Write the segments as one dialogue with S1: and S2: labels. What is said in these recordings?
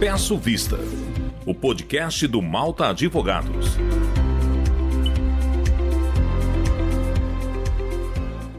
S1: Peço Vista, o podcast do Malta Advogados.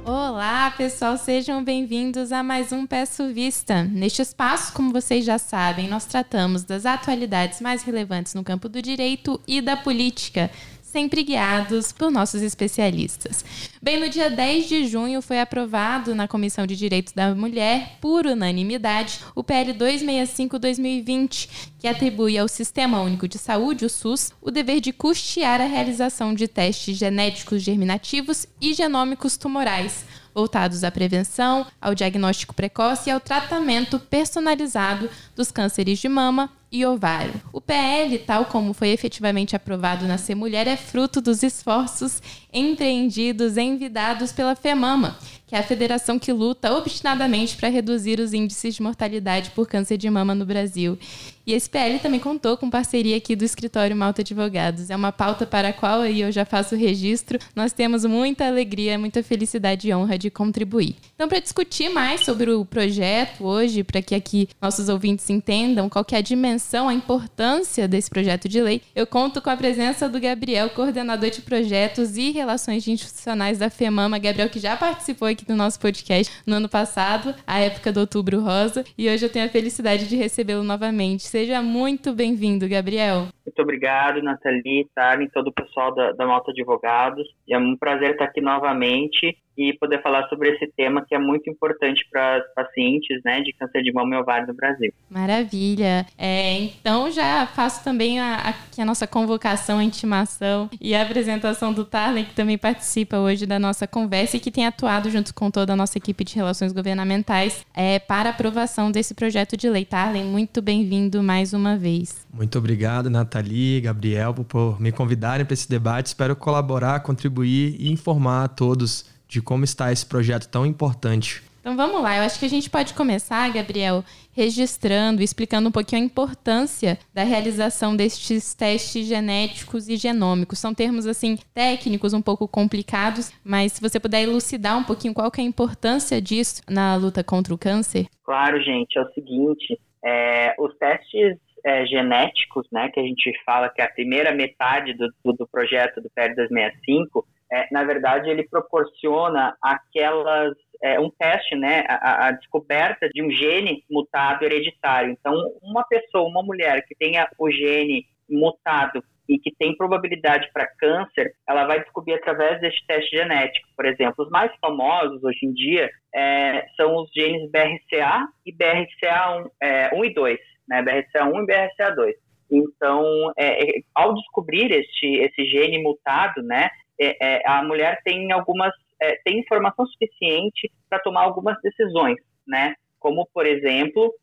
S2: Olá, pessoal, sejam bem-vindos a mais um Peço Vista. Neste espaço, como vocês já sabem, nós tratamos das atualidades mais relevantes no campo do direito e da política sempre guiados por nossos especialistas. Bem, no dia 10 de junho foi aprovado na Comissão de Direitos da Mulher, por unanimidade, o PL 265-2020, que atribui ao Sistema Único de Saúde, o SUS, o dever de custear a realização de testes genéticos germinativos e genômicos tumorais voltados à prevenção, ao diagnóstico precoce e ao tratamento personalizado dos cânceres de mama e ovário. O PL, tal como foi efetivamente aprovado na Ser Mulher, é fruto dos esforços empreendidos envidados pela FEMAMA, que é a federação que luta obstinadamente para reduzir os índices de mortalidade por câncer de mama no Brasil. E esse PL também contou com parceria aqui do escritório Malta Advogados. É uma pauta para a qual aí eu já faço registro. Nós temos muita alegria, muita felicidade e honra de contribuir. Então, para discutir mais sobre o projeto hoje, para que aqui nossos ouvintes entendam qual é a dimensão, a importância desse projeto de lei, eu conto com a presença do Gabriel, coordenador de projetos e relações institucionais da FEMAMA. Gabriel, que já participou aqui do nosso podcast no ano passado, a época do Outubro Rosa, e hoje eu tenho a felicidade de recebê-lo novamente. Seja muito bem-vindo, Gabriel.
S3: Muito obrigado, Nathalie, Tarlen, todo o pessoal da, da Malta Advogados. É um prazer estar aqui novamente e poder falar sobre esse tema que é muito importante para as pacientes né, de câncer de mama e ovário no Brasil.
S2: Maravilha. É, então já faço também a, a, a, nossa convocação, a intimação e a apresentação do Tarlen, que também participa hoje da nossa conversa e que tem atuado junto com toda a nossa equipe de relações governamentais é, para aprovação desse projeto de lei. Tarlen, muito bem-vindo mais uma vez.
S4: Muito obrigado, Nathalie, Gabriel, por me convidarem para esse debate. Espero colaborar, contribuir e informar a todos de como está esse projeto tão importante.
S2: Então vamos lá, eu acho que a gente pode começar, Gabriel, registrando, explicando um pouquinho a importância da realização destes testes genéticos e genômicos. São termos assim técnicos um pouco complicados, mas se você puder elucidar um pouquinho qual que é a importância disso na luta contra o câncer.
S3: Claro, gente, é o seguinte, é, os testes é, genéticos, né, que a gente fala que é a primeira metade do, do, projeto do PL 265, é, na verdade, ele proporciona aquelas é, um teste, né, a, a, descoberta de um gene mutado hereditário. Então, uma pessoa, uma mulher que tenha o gene mutado e que tem probabilidade para câncer, ela vai descobrir através deste teste genético. Por exemplo, os mais famosos hoje em dia é, são os genes BRCA e BRCA1 é, 1 e 2, né, BRCA1 e BRCA2. Então, é, é, ao descobrir este, esse gene mutado, né, é, é, a mulher tem algumas é, tem informação suficiente para tomar algumas decisões, né? Como por exemplo,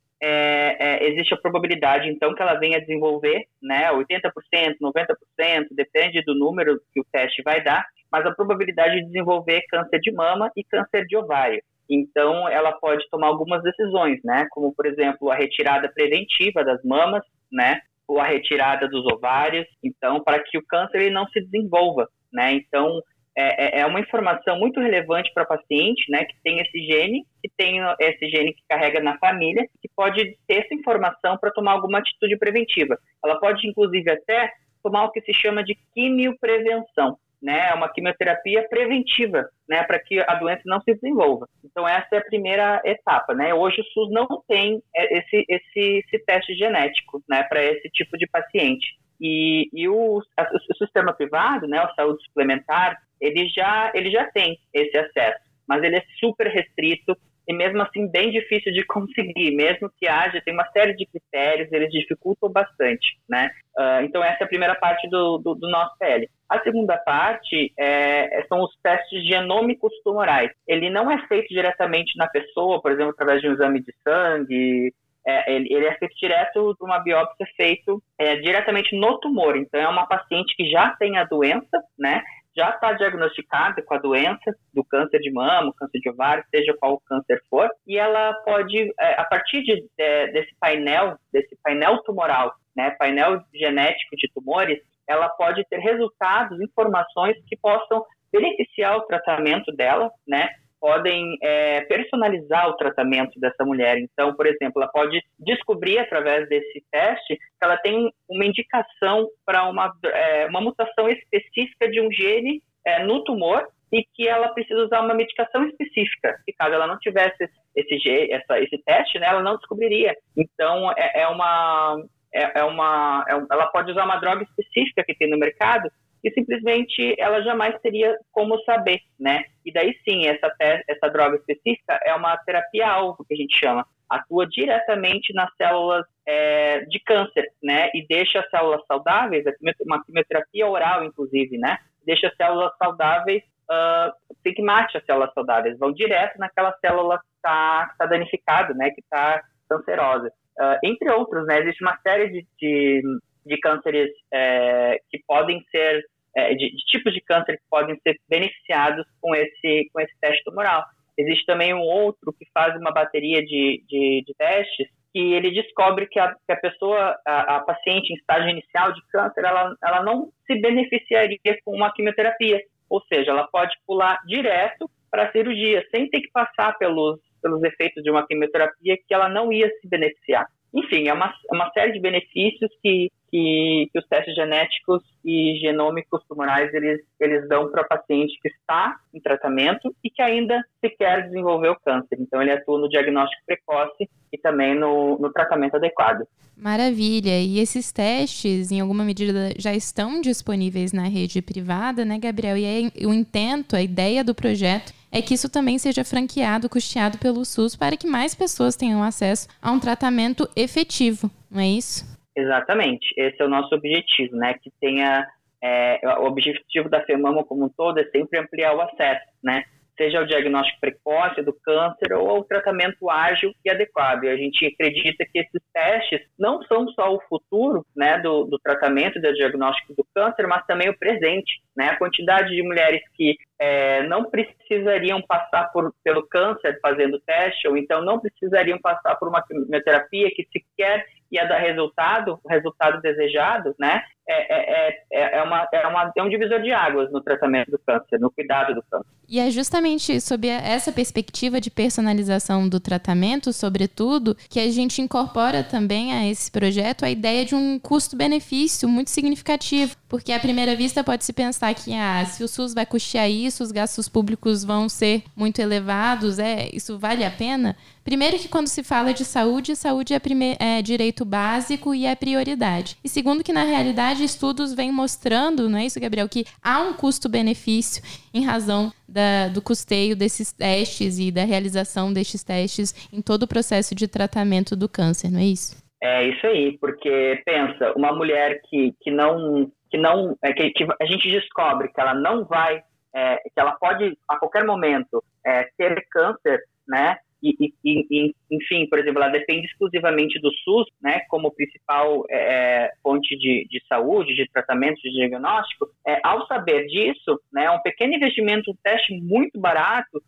S3: existe a probabilidade então que ela venha desenvolver, né? 80%, 90%, depende do número que o teste vai dar, mas a probabilidade de desenvolver câncer de mama e câncer de ovário. Então, ela pode tomar algumas decisões, né? Como, por exemplo, a retirada preventiva das mamas, né? Ou a retirada dos ovários. Então, para que o câncer ele não se desenvolva, né? Então, é, é, é uma informação muito relevante para paciente, né, que tem esse gene, que tem esse gene que carrega na família, que pode ter essa informação para tomar alguma atitude preventiva. Ela pode, inclusive, até tomar o que se chama de quimioprevenção, né, é uma quimioterapia preventiva, né, para que a doença não se desenvolva. Então essa é a primeira etapa, né. Hoje o SUS não tem esse esse, esse teste genético, né, para esse tipo de paciente. E, e o, o sistema privado, né, a saúde suplementar, ele já, ele já tem esse acesso, mas ele é super restrito e mesmo assim bem difícil de conseguir, mesmo que haja, tem uma série de critérios, eles dificultam bastante, né? Uh, então essa é a primeira parte do, do, do nosso PL. A segunda parte é, são os testes genômicos tumorais. Ele não é feito diretamente na pessoa, por exemplo, através de um exame de sangue, é, ele, ele, é feito direto de uma biópsia feito é, diretamente no tumor. Então, é uma paciente que já tem a doença, né? Já está diagnosticada com a doença do câncer de mama, câncer de ovário, seja qual câncer for, e ela pode, é, a partir de, de, desse painel, desse painel tumoral, né, painel genético de tumores, ela pode ter resultados, informações que possam beneficiar o tratamento dela, né, podem é, personalizar o tratamento dessa mulher. Então, por exemplo, ela pode descobrir através desse teste que ela tem uma indicação para uma, é, uma mutação específica de um gene é, no tumor e que ela precisa usar uma medicação específica. E caso ela não tivesse esse, essa, esse teste, né, ela não descobriria. Então, é, é uma, é, é uma, é, ela pode usar uma droga específica que tem no mercado e simplesmente ela jamais teria como saber, né? E daí sim, essa, essa droga específica é uma terapia-alvo, que a gente chama. Atua diretamente nas células é, de câncer, né? E deixa as células saudáveis, uma quimioterapia oral, inclusive, né? Deixa as células saudáveis uh, tem que mate as células saudáveis, vão direto naquela célula que está tá danificada, né, que está cancerosa. Uh, entre outros, né, existe uma série de, de, de cânceres é, que podem ser, é, de, de, tipos de câncer que podem ser beneficiados com esse, com esse teste tumoral. Existe também um outro que faz uma bateria de, de, de testes que ele descobre que a, que a pessoa, a, a, paciente em estágio inicial de câncer, ela, ela não se beneficiaria com uma quimioterapia. Ou seja, ela pode pular direto para a cirurgia, sem ter que passar pelos, pelos efeitos de uma quimioterapia que ela não ia se beneficiar. Enfim, é uma, é uma série de benefícios que, que, que, os testes genéticos e genômicos tumorais eles, eles dão para o paciente que está em tratamento e que ainda sequer desenvolveu câncer. Então, ele atua no diagnóstico precoce e também no, no tratamento adequado.
S2: Maravilha. E esses testes, em alguma medida, já estão disponíveis na rede privada, né, Gabriel? E aí, o intento, a ideia do projeto é que isso também seja franqueado, custeado pelo SUS, para que mais pessoas tenham acesso a um tratamento efetivo, não é isso?
S3: Exatamente. Esse é o nosso objetivo, né? Que tenha. É, o objetivo da FEMAMA como um todo é sempre ampliar o acesso, né? seja o diagnóstico precoce do câncer ou o tratamento ágil e adequado. E a gente acredita que esses testes não são só o futuro né, do, do tratamento do diagnóstico do câncer, mas também o presente. Né? A quantidade de mulheres que é, não precisariam passar por, pelo câncer fazendo teste, ou então não precisariam passar por uma quimioterapia que sequer ia dar resultado, o resultado desejado, né? É, é, é, é, uma, é, uma, é um divisor de águas no tratamento do câncer, no cuidado do câncer.
S2: E é justamente sob essa perspectiva de personalização do tratamento, sobretudo, que a gente incorpora também a esse projeto a ideia de um custo-benefício muito significativo. Porque à primeira vista pode se pensar que ah, se o SUS vai custear isso, os gastos públicos vão ser muito elevados, é, isso vale a pena? Primeiro que quando se fala de saúde, saúde é, primeir, é direito básico e é prioridade. E segundo que na realidade estudos vêm mostrando, não é isso, Gabriel, que há um custo-benefício em razão da, do custeio desses testes e da realização destes testes em todo o processo de tratamento do câncer, não é isso?
S3: É isso aí, porque pensa, uma mulher que, que não que não é, que, que a gente descobre que ela não vai é, que ela pode a qualquer momento é, ter câncer, né? E, e, e, enfim, por exemplo, ela depende exclusivamente do SUS, né, como principal é, é, fonte de, de saúde, de tratamento, de diagnóstico. É, ao saber disso, né, é um pequeno investimento, um teste muito barato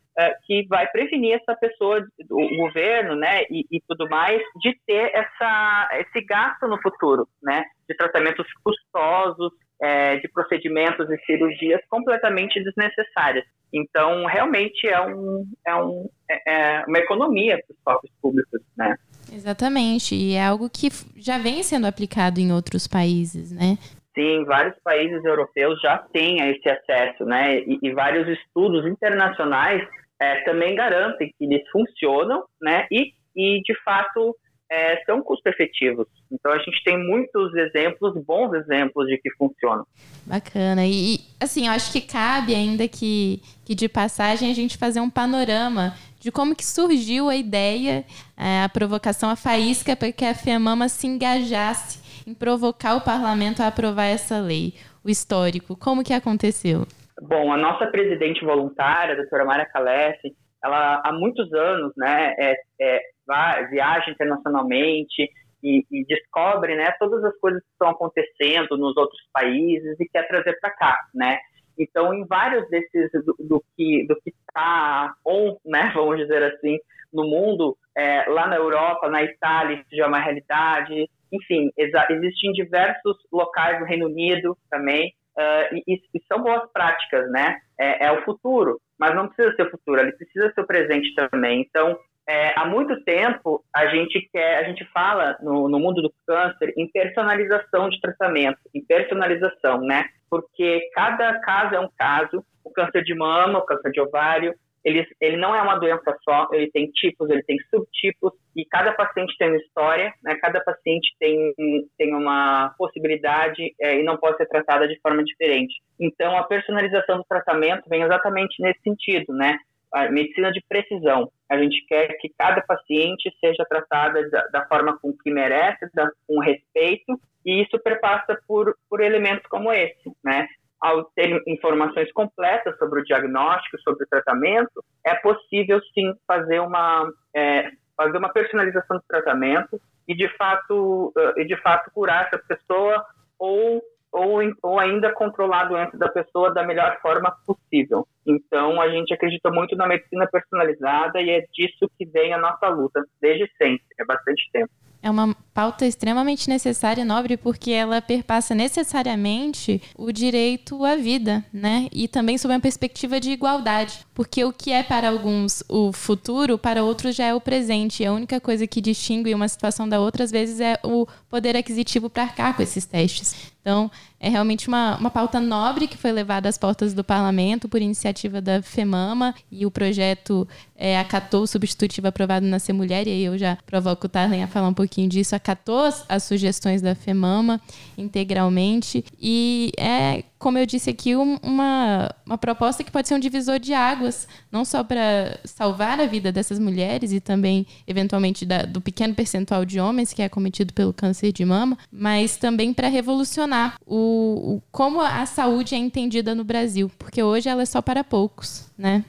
S3: que vai prevenir essa pessoa, o governo, né, e, e, tudo mais, de ter essa, esse gasto no futuro, né, de tratamentos custosos, é, de procedimentos e cirurgias completamente desnecessárias. Então, realmente é, um, é, um, é, é uma economia para os cofres públicos, né?
S2: Exatamente, e é algo que já vem sendo aplicado em outros países, né?
S3: Sim, vários países europeus já têm esse acesso, né? E, e vários estudos internacionais é, também garantem que eles funcionam, né? E, e de fato é, são custo-efetivos. Então a gente tem muitos exemplos, bons exemplos de que funcionam.
S2: Bacana. E assim, eu acho que cabe ainda que, que de passagem a gente fazer um panorama de como que surgiu a ideia, é, a provocação, a faísca para que a FEMAMA se engajasse em provocar o parlamento a aprovar essa lei, o histórico. Como que aconteceu?
S3: Bom, a nossa presidente voluntária, a doutora Mara Calesse, ela há muitos anos né, é, é, vai, viaja internacionalmente e, e, descobre né, todas as coisas que estão acontecendo nos outros países e quer trazer para cá, né? Então, em vários desses do, do que do que está on, né, vamos dizer assim, no mundo, é, lá na Europa, na Itália, isso já é uma realidade. Enfim, existem diversos locais do Reino Unido também uh, e, e, são boas práticas, né? É, é, o futuro. mas não precisa ser o futuro, ele precisa ser o presente também. Então, é, há muito tempo a gente quer, a gente fala no, no mundo do câncer em personalização de tratamento, em personalização, né? Porque cada caso é um caso. O câncer de mama, o câncer de ovário, ele, ele não é uma doença só, ele tem tipos, ele tem subtipos, e cada paciente tem uma história, né? cada paciente tem, tem uma possibilidade é, e não pode ser tratada de forma diferente. Então, a personalização do tratamento vem exatamente nesse sentido, né? A medicina de precisão. A gente quer que cada paciente seja tratada da, da forma com que merece, da, com respeito, e isso perpassa por, por elementos como esse, né? Ao ter informações completas sobre o diagnóstico, sobre o tratamento, é possível sim fazer uma é, fazer uma personalização do tratamento e de fato e de fato curar essa pessoa ou ou, ou ainda controlar a doença da pessoa da melhor forma possível. Então, a gente acredita muito na medicina personalizada e é disso que vem a nossa luta, desde sempre, é bastante tempo
S2: é uma pauta extremamente necessária e nobre porque ela perpassa necessariamente o direito à vida, né? E também sob uma perspectiva de igualdade, porque o que é para alguns o futuro, para outros já é o presente. E a única coisa que distingue uma situação da outra às vezes é o poder aquisitivo para arcar com esses testes. Então, é realmente uma, uma pauta nobre que foi levada às portas do parlamento por iniciativa da FEMAMA. E o projeto é, acatou o substitutivo aprovado na Ser Mulher, e aí eu já provoco o Tarlen a falar um pouquinho disso, acatou as, as sugestões da FEMAMA integralmente. E é como eu disse aqui, uma, uma proposta que pode ser um divisor de águas, não só para salvar a vida dessas mulheres e também, eventualmente, da, do pequeno percentual de homens que é cometido pelo câncer de mama, mas também para revolucionar o, o, como a saúde é entendida no Brasil, porque hoje ela é só para poucos, né?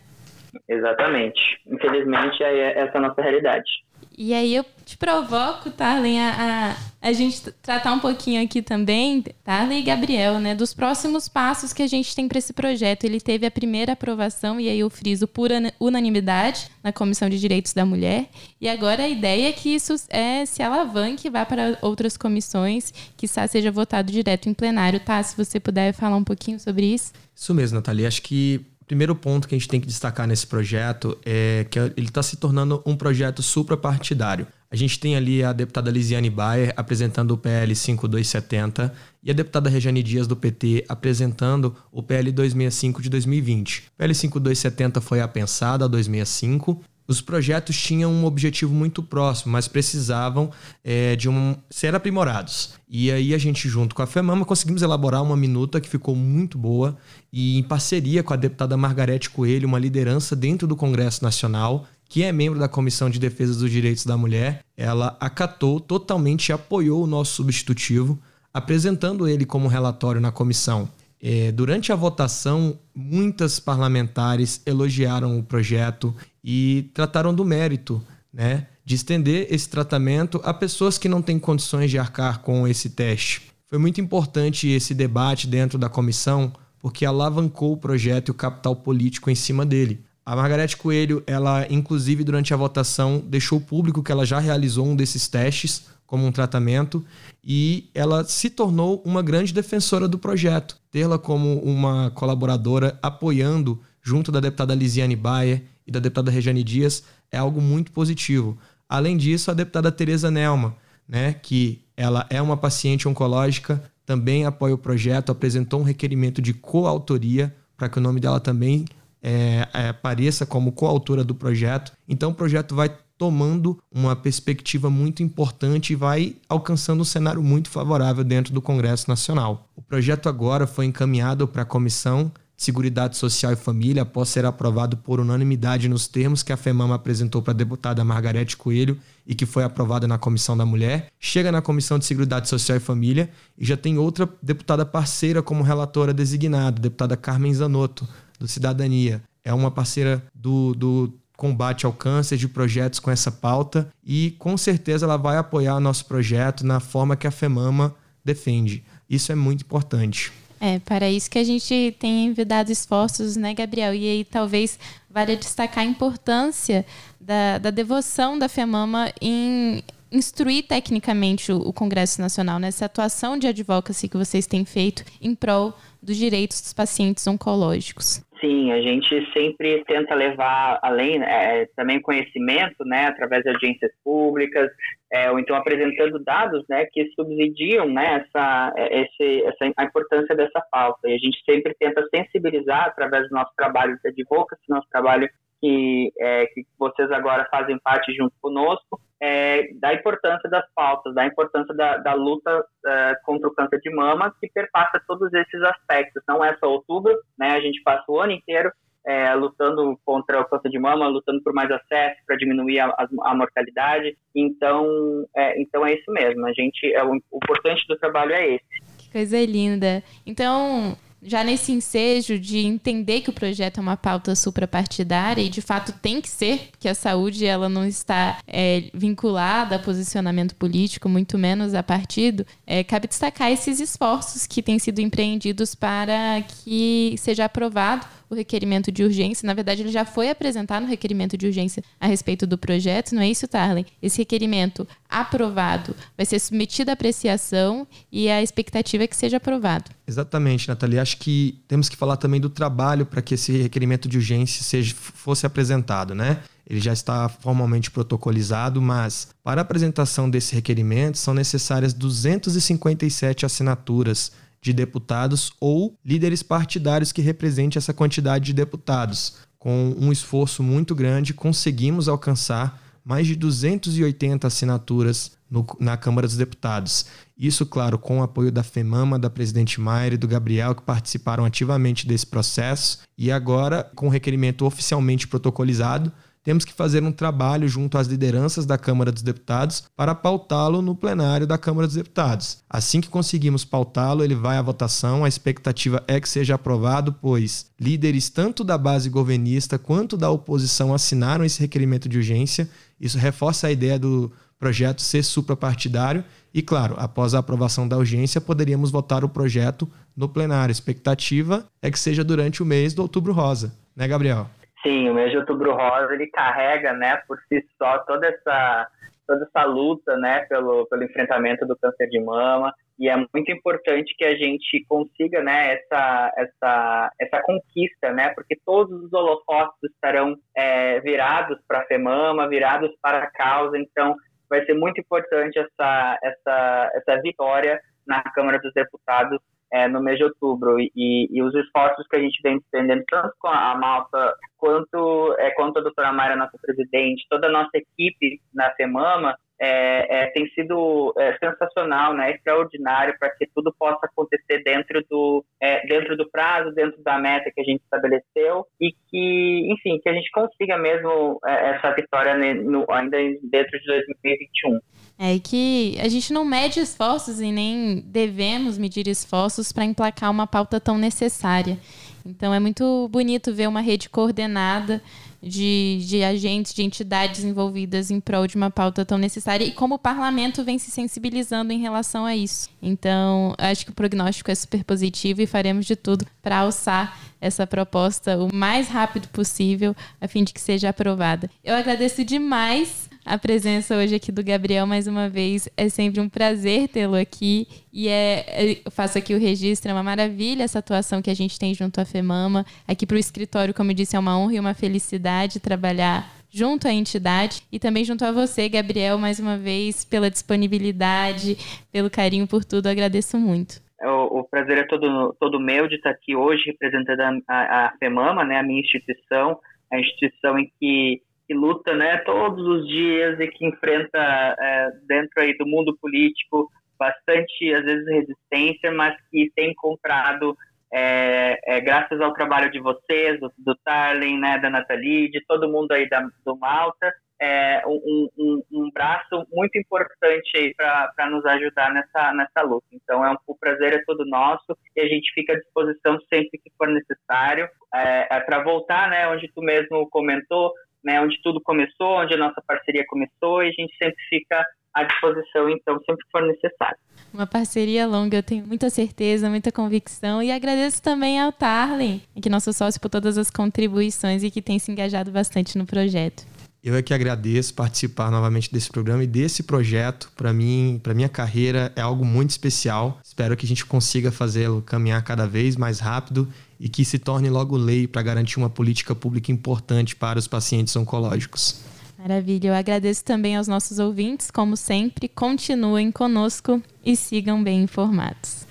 S3: Exatamente. Infelizmente, é essa a nossa realidade.
S2: E aí eu te provoco, Tarlen, a, a, a, gente tratar um pouquinho aqui também, Tarlen e Gabriel, né, dos próximos passos que a gente tem para esse projeto. Ele teve a primeira aprovação, e aí eu friso por unanimidade na Comissão de Direitos da Mulher. E agora a ideia é que isso é, se alavanque vá para outras comissões, que seja votado direto em plenário. Tá? Se você puder falar um pouquinho sobre isso.
S4: Isso mesmo, Nathalie. Acho que primeiro ponto que a gente tem que destacar nesse projeto é que ele está se tornando um projeto suprapartidário. A gente tem ali a deputada Lisiane Bayer apresentando o PL 5270 e a deputada Rejane Dias do PT apresentando o PL 265 de 2020. O PL 5270 foi apensado a 265 os projetos tinham um objetivo muito próximo, mas precisavam é, de um ser aprimorados. E aí a gente, junto com a FEMAMA, conseguimos elaborar uma minuta que ficou muito boa e em parceria com a deputada Margarete Coelho, uma liderança dentro do Congresso Nacional, que é membro da Comissão de Defesa dos Direitos da Mulher, ela acatou totalmente e apoiou o nosso substitutivo, apresentando ele como relatório na comissão. É, durante a votação, muitas parlamentares elogiaram o projeto e trataram do mérito, né, de estender esse tratamento a pessoas que não têm condições de arcar com esse teste. Foi muito importante esse debate dentro da comissão, porque alavancou o projeto e o capital político em cima dele. A Margarete Coelho, ela inclusive durante a votação deixou público que ela já realizou um desses testes como um tratamento e ela se tornou uma grande defensora do projeto. Tê-la como uma colaboradora apoiando junto da deputada Lisiane Bayer e da deputada Rejane Dias é algo muito positivo. Além disso, a deputada Tereza Nelma, né, que ela é uma paciente oncológica, também apoia o projeto, apresentou um requerimento de coautoria para que o nome dela também é, é, apareça como coautora do projeto. Então o projeto vai tomando uma perspectiva muito importante e vai alcançando um cenário muito favorável dentro do Congresso Nacional. O projeto agora foi encaminhado para a Comissão Seguridade Social e Família após ser aprovado por unanimidade nos termos que a FEMAMA apresentou para a deputada Margarete Coelho e que foi aprovada na Comissão da Mulher. Chega na Comissão de Seguridade Social e Família e já tem outra deputada parceira como relatora designada, deputada Carmen Zanotto, do Cidadania. É uma parceira do, do combate ao câncer, de projetos com essa pauta e com certeza ela vai apoiar nosso projeto na forma que a FEMAMA defende. Isso é muito importante.
S2: É, para isso que a gente tem envidado esforços, né, Gabriel? E aí talvez valha destacar a importância da, da devoção da FEMAMA em instruir tecnicamente o, o Congresso Nacional nessa atuação de advocacy que vocês têm feito em prol dos direitos dos pacientes oncológicos.
S3: Sim, a gente sempre tenta levar além é, também conhecimento, né, através de audiências públicas, é, ou então apresentando dados, né, que subsidiam, né, essa, é, esse, essa a importância dessa pauta. E a gente sempre tenta sensibilizar através do nosso trabalho de advocacy, nosso trabalho que, é, que vocês agora fazem parte junto conosco, é, da importância das pautas, da importância da, da luta é, contra o câncer de mama, que perpassa todos esses aspectos. Não é só outubro, né? A gente passa o ano inteiro é, lutando contra o câncer de mama, lutando por mais acesso para diminuir a, a, mortalidade. Então, é, então é isso mesmo. A gente, é, o importante do trabalho é esse.
S2: Que coisa linda. Então, já nesse ensejo de entender que o projeto é uma pauta suprapartidária e de fato tem que ser, porque a saúde ela não está é, vinculada a posicionamento político, muito menos a partido, é, cabe destacar esses esforços que têm sido empreendidos para que seja aprovado o requerimento de urgência. Na verdade, ele já foi apresentado no requerimento de urgência a respeito do projeto, não é isso, Tarlen? Esse requerimento aprovado vai ser submetido à apreciação e a expectativa é que seja aprovado.
S4: Exatamente, Nathalie. Acho que temos que falar também do trabalho para que esse requerimento de urgência seja, fosse apresentado, né? Ele já está formalmente protocolizado, mas para a apresentação desse requerimento são necessárias 257 assinaturas de deputados ou líderes partidários que representem essa quantidade de deputados. Com um esforço muito grande, conseguimos alcançar mais de 280 assinaturas no, na Câmara dos Deputados. Isso, claro, com o apoio da FEMAMA, da presidente Maier e do Gabriel, que participaram ativamente desse processo. E agora, com o requerimento oficialmente protocolizado, temos que fazer um trabalho junto às lideranças da Câmara dos Deputados para pautá-lo no plenário da Câmara dos Deputados. Assim que conseguimos pautá-lo, ele vai à votação. A expectativa é que seja aprovado, pois líderes tanto da base governista quanto da oposição assinaram esse requerimento de urgência. Isso reforça a ideia do projeto ser suprapartidário e, claro, após a aprovação da urgência, poderíamos votar o projeto no plenário. A expectativa é que seja durante o mês do Outubro Rosa, né, Gabriel?
S3: Sim, o mês de Outubro Rosa ele carrega, né, por si só toda essa toda essa luta, né, pelo pelo enfrentamento do câncer de mama. E é muito importante que a gente consiga, né, essa essa essa conquista, né, porque todos os holofotes estarão é, virados para a FEMAMA, virados para a causa, então vai ser muito importante essa essa essa vitória na Câmara dos Deputados é, no mês de outubro. E, e, os esforços que a gente vem despendendo tanto com a Malta quanto é, quanto a doutora Mayra, nossa presidente, toda a nossa equipe na FEMAMA, é, é, tem sido é, sensacional, né, extraordinário para que tudo possa acontecer dentro do, é, dentro do prazo, dentro da meta que a gente estabeleceu e que, enfim, que a gente consiga mesmo é, essa vitória no, ainda dentro de 2021.
S2: É que a gente não mede esforços e nem devemos medir esforços para emplacar uma pauta tão necessária. Então é muito bonito ver uma rede coordenada de, de agentes, de entidades envolvidas em prol de uma pauta tão necessária e como o parlamento vem se sensibilizando em relação a isso. Então, acho que o prognóstico é super positivo e faremos de tudo para alçar essa proposta o mais rápido possível, a fim de que seja aprovada. Eu agradeço demais a presença hoje aqui do Gabriel mais uma vez. É sempre um prazer tê-lo aqui. E é, é, eu faço aqui o registro, é uma maravilha essa atuação que a gente tem junto à FEMAMA. Aqui para o escritório, como eu disse, é uma honra e uma felicidade trabalhar junto à entidade e também junto a você, Gabriel, mais uma vez, pela disponibilidade, pelo carinho por tudo. Agradeço muito.
S3: O, o, prazer é todo, todo meu de estar aqui hoje representando a, a, a FEMAMA, né, a minha instituição, a instituição em que que luta né, todos os dias e que enfrenta é, dentro aí do mundo político bastante, às vezes, resistência, mas que tem encontrado, é, é, graças ao trabalho de vocês, do, do Tarlen, né, da Nathalie, de todo mundo aí da, do Malta, é, um, um, um, braço muito importante para nos ajudar nessa, nessa luta. Então, é um, prazer é todo nosso e a gente fica à disposição sempre que for necessário. É, é para voltar, né, onde tu mesmo comentou, né, onde tudo começou, onde a nossa parceria começou, e a gente sempre fica à disposição, então, sempre que for necessário.
S2: Uma parceria longa, eu tenho muita certeza, muita convicção, e agradeço também ao Tarlen, que é nosso sócio, por todas as contribuições e que tem se engajado bastante no projeto.
S4: Eu é que agradeço participar novamente desse programa e desse projeto. Para mim, para minha carreira, é algo muito especial. Espero que a gente consiga fazê-lo caminhar cada vez mais rápido e que se torne logo lei para garantir uma política pública importante para os pacientes oncológicos.
S2: Maravilha. Eu agradeço também aos nossos ouvintes. Como sempre, continuem conosco e sigam bem informados.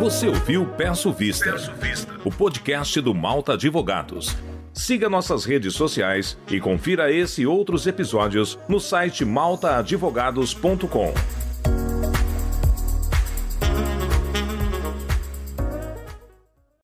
S1: Você ouviu Peço Vista, Peço Vista, o podcast do Malta Advogados. Siga nossas redes sociais e confira esse e outros episódios no site maltaadvogados.com.